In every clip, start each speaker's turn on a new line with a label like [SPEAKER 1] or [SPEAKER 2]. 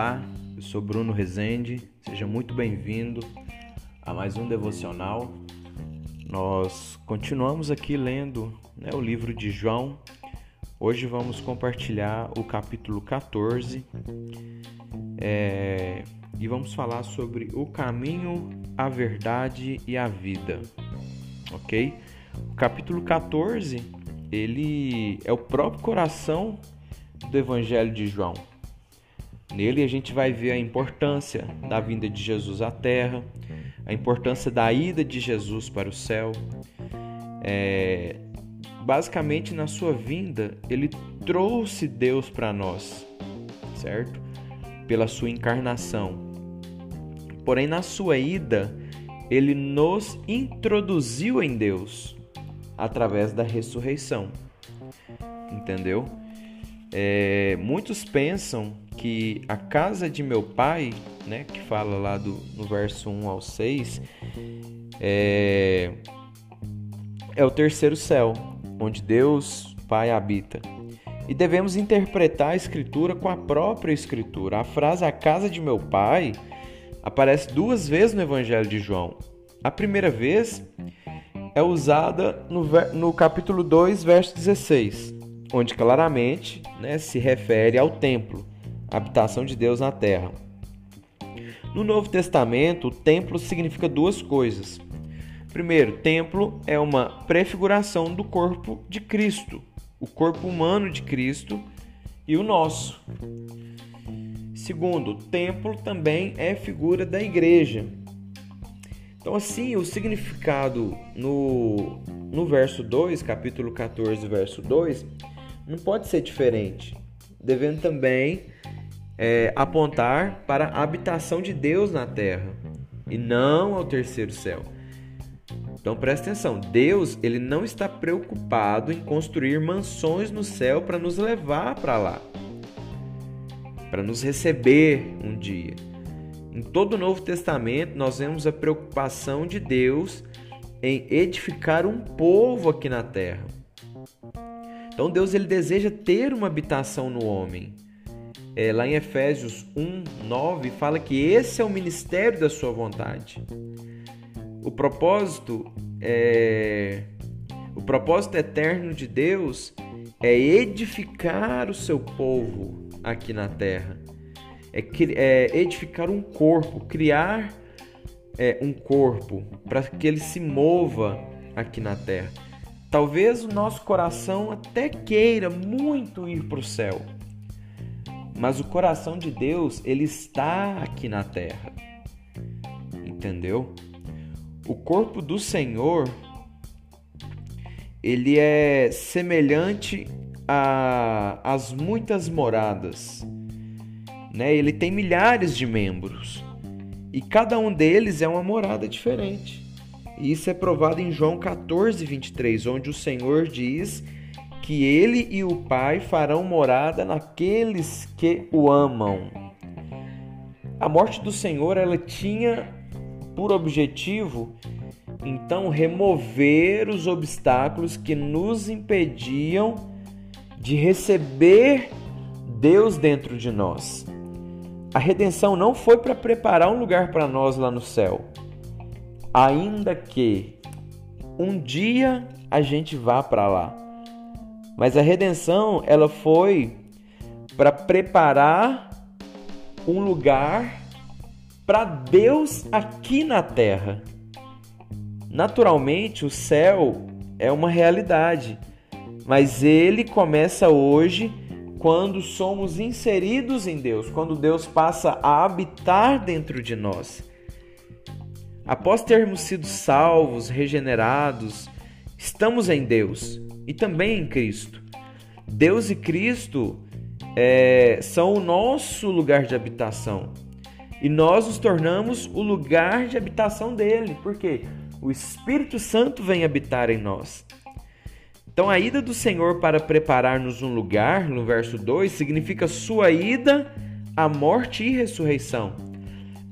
[SPEAKER 1] Olá, eu sou Bruno Rezende, seja muito bem-vindo a mais um devocional. Nós continuamos aqui lendo né, o livro de João. Hoje vamos compartilhar o capítulo 14 é, e vamos falar sobre o caminho, a verdade e a vida, ok? O capítulo 14 ele é o próprio coração do Evangelho de João. Nele a gente vai ver a importância da vinda de Jesus à Terra, a importância da ida de Jesus para o céu. É, basicamente, na sua vinda, ele trouxe Deus para nós, certo? Pela sua encarnação. Porém, na sua ida, ele nos introduziu em Deus através da ressurreição. Entendeu? É, muitos pensam que a casa de meu pai, né, que fala lá do, no verso 1 ao 6, é, é o terceiro céu, onde Deus Pai habita. E devemos interpretar a escritura com a própria escritura. A frase a casa de meu pai aparece duas vezes no Evangelho de João. A primeira vez é usada no, no capítulo 2, verso 16 onde claramente né, se refere ao templo, habitação de Deus na terra. No Novo Testamento, o templo significa duas coisas. Primeiro, templo é uma prefiguração do corpo de Cristo, o corpo humano de Cristo e o nosso. Segundo, templo também é figura da igreja. Então, assim, o significado no, no verso 2, capítulo 14, verso 2, não pode ser diferente, devendo também é, apontar para a habitação de Deus na terra e não ao terceiro céu. Então presta atenção, Deus ele não está preocupado em construir mansões no céu para nos levar para lá, para nos receber um dia. Em todo o Novo Testamento nós vemos a preocupação de Deus em edificar um povo aqui na terra. Então Deus ele deseja ter uma habitação no homem. É, lá em Efésios 1, 9, fala que esse é o ministério da sua vontade. O propósito é o propósito eterno de Deus é edificar o seu povo aqui na terra. É, é edificar um corpo, criar é, um corpo para que ele se mova aqui na terra. Talvez o nosso coração até queira muito ir para o céu, mas o coração de Deus ele está aqui na terra, entendeu? O corpo do Senhor ele é semelhante às muitas moradas, né? Ele tem milhares de membros e cada um deles é uma morada diferente. E isso é provado em João 14, 23, onde o Senhor diz que ele e o Pai farão morada naqueles que o amam. A morte do Senhor ela tinha por objetivo então remover os obstáculos que nos impediam de receber Deus dentro de nós. A redenção não foi para preparar um lugar para nós lá no céu ainda que um dia a gente vá para lá. Mas a redenção, ela foi para preparar um lugar para Deus aqui na terra. Naturalmente, o céu é uma realidade, mas ele começa hoje quando somos inseridos em Deus, quando Deus passa a habitar dentro de nós. Após termos sido salvos, regenerados, estamos em Deus e também em Cristo. Deus e Cristo é, são o nosso lugar de habitação e nós nos tornamos o lugar de habitação dele, porque o Espírito Santo vem habitar em nós. Então, a ida do Senhor para preparar-nos um lugar, no verso 2, significa sua ida à morte e ressurreição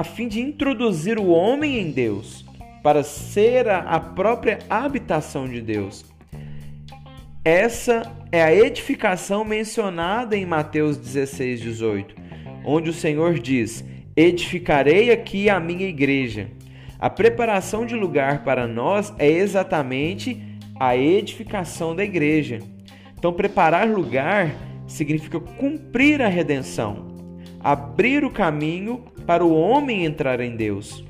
[SPEAKER 1] a fim de introduzir o homem em Deus, para ser a própria habitação de Deus. Essa é a edificação mencionada em Mateus 16, 18, onde o Senhor diz: Edificarei aqui a minha igreja. A preparação de lugar para nós é exatamente a edificação da igreja. Então, preparar lugar significa cumprir a redenção, abrir o caminho para o homem entrar em Deus.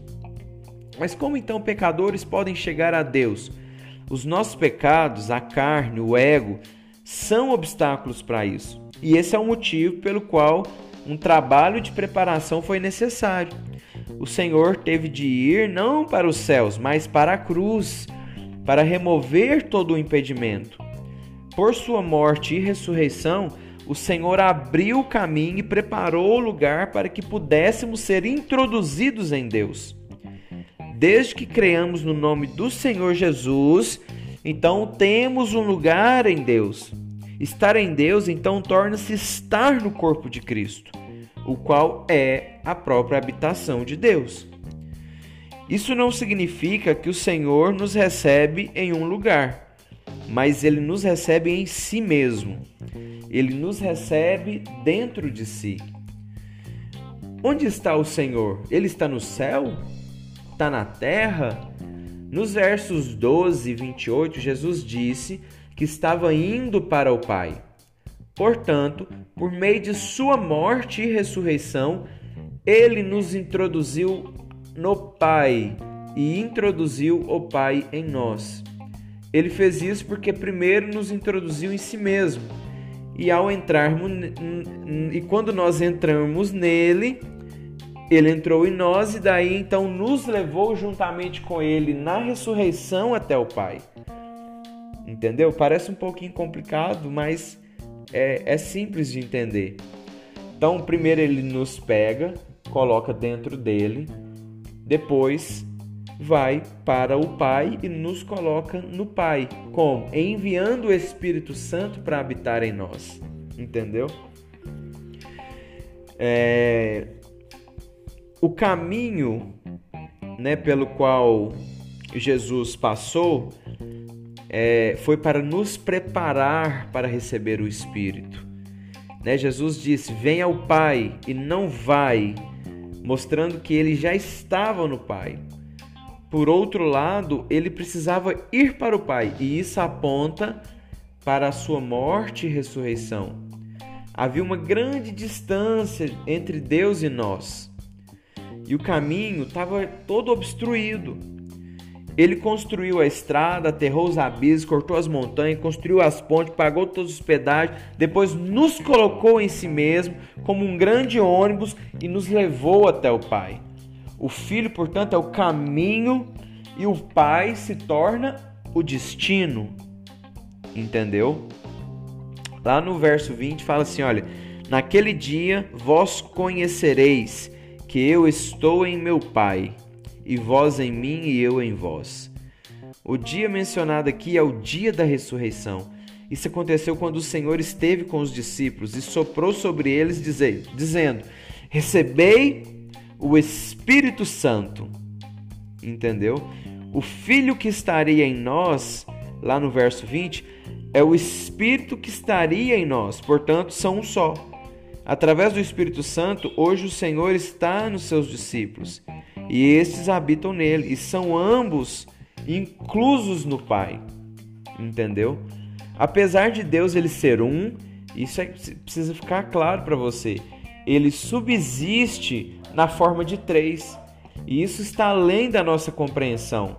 [SPEAKER 1] Mas como então pecadores podem chegar a Deus? Os nossos pecados, a carne, o ego, são obstáculos para isso. E esse é o motivo pelo qual um trabalho de preparação foi necessário. O Senhor teve de ir não para os céus, mas para a cruz, para remover todo o impedimento. Por sua morte e ressurreição, o Senhor abriu o caminho e preparou o lugar para que pudéssemos ser introduzidos em Deus. Desde que creamos no nome do Senhor Jesus, então temos um lugar em Deus. Estar em Deus então torna-se estar no corpo de Cristo, o qual é a própria habitação de Deus. Isso não significa que o Senhor nos recebe em um lugar, mas ele nos recebe em si mesmo. Ele nos recebe dentro de si. Onde está o Senhor? Ele está no céu? Está na terra? Nos versos 12 e 28, Jesus disse que estava indo para o Pai. Portanto, por meio de sua morte e ressurreição, ele nos introduziu no Pai e introduziu o Pai em nós. Ele fez isso porque primeiro nos introduziu em si mesmo. E ao entrarmos e quando nós entramos nele, ele entrou em nós e daí então nos levou juntamente com ele na ressurreição até o Pai. Entendeu? Parece um pouquinho complicado, mas é, é simples de entender. Então, primeiro ele nos pega, coloca dentro dele, depois vai para o Pai e nos coloca no Pai. Como? Enviando o Espírito Santo para habitar em nós. Entendeu? É... O caminho né, pelo qual Jesus passou é, foi para nos preparar para receber o Espírito. Né? Jesus disse: Venha ao Pai e não vai, mostrando que ele já estava no Pai. Por outro lado, ele precisava ir para o Pai, e isso aponta para a sua morte e ressurreição. Havia uma grande distância entre Deus e nós, e o caminho estava todo obstruído. Ele construiu a estrada, aterrou os abismos, cortou as montanhas, construiu as pontes, pagou todos os pedágios, depois nos colocou em si mesmo como um grande ônibus e nos levou até o Pai. O Filho, portanto, é o caminho e o Pai se torna o destino. Entendeu? Lá no verso 20 fala assim: olha, naquele dia vós conhecereis que eu estou em meu Pai e vós em mim e eu em vós. O dia mencionado aqui é o dia da ressurreição. Isso aconteceu quando o Senhor esteve com os discípulos e soprou sobre eles, dizendo: Recebei o Espírito Santo. Entendeu? O Filho que estaria em nós, lá no verso 20, é o Espírito que estaria em nós, portanto, são um só. Através do Espírito Santo, hoje o Senhor está nos seus discípulos e estes habitam nele, e são ambos inclusos no Pai. Entendeu? Apesar de Deus ele ser um, isso é, precisa ficar claro para você. Ele subsiste na forma de três. E isso está além da nossa compreensão.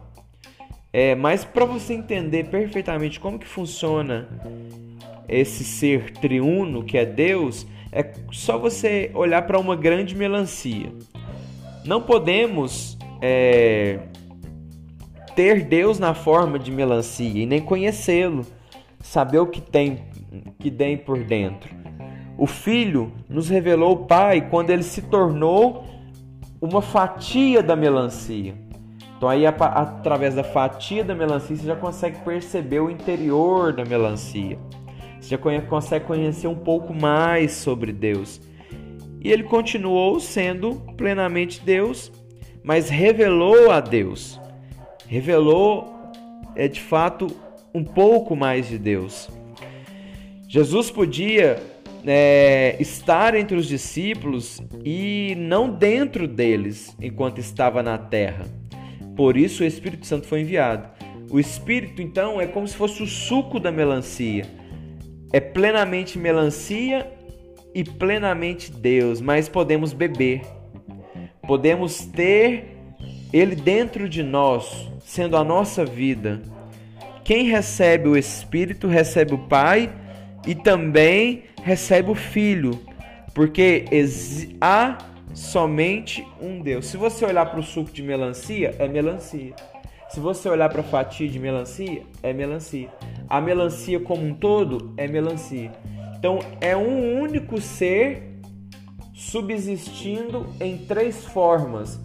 [SPEAKER 1] É, mas para você entender perfeitamente como que funciona esse ser triuno que é Deus, é só você olhar para uma grande melancia. Não podemos é, ter Deus na forma de melancia e nem conhecê-lo, saber o que tem que tem por dentro. O Filho nos revelou o Pai quando ele se tornou uma fatia da melancia. Então aí através da fatia da melancia você já consegue perceber o interior da melancia. Você já consegue conhecer um pouco mais sobre Deus. E ele continuou sendo plenamente Deus, mas revelou a Deus. Revelou é de fato um pouco mais de Deus. Jesus podia é, estar entre os discípulos e não dentro deles enquanto estava na terra. Por isso o Espírito Santo foi enviado. O Espírito, então, é como se fosse o suco da melancia. É plenamente melancia e plenamente Deus, mas podemos beber. Podemos ter Ele dentro de nós, sendo a nossa vida. Quem recebe o Espírito recebe o Pai e também recebe o Filho, porque há somente um Deus. Se você olhar para o suco de melancia, é melancia. Se você olhar para a fatia de melancia, é melancia. A melancia como um todo é melancia. Então é um único ser subsistindo em três formas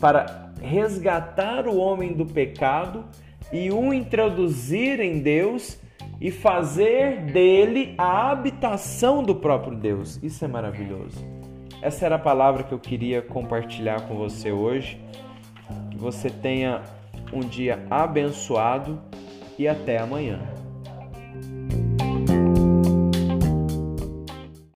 [SPEAKER 1] para resgatar o homem do pecado e o introduzir em Deus e fazer dele a habitação do próprio Deus. Isso é maravilhoso. Essa era a palavra que eu queria compartilhar com você hoje. Que você tenha um dia abençoado e até amanhã.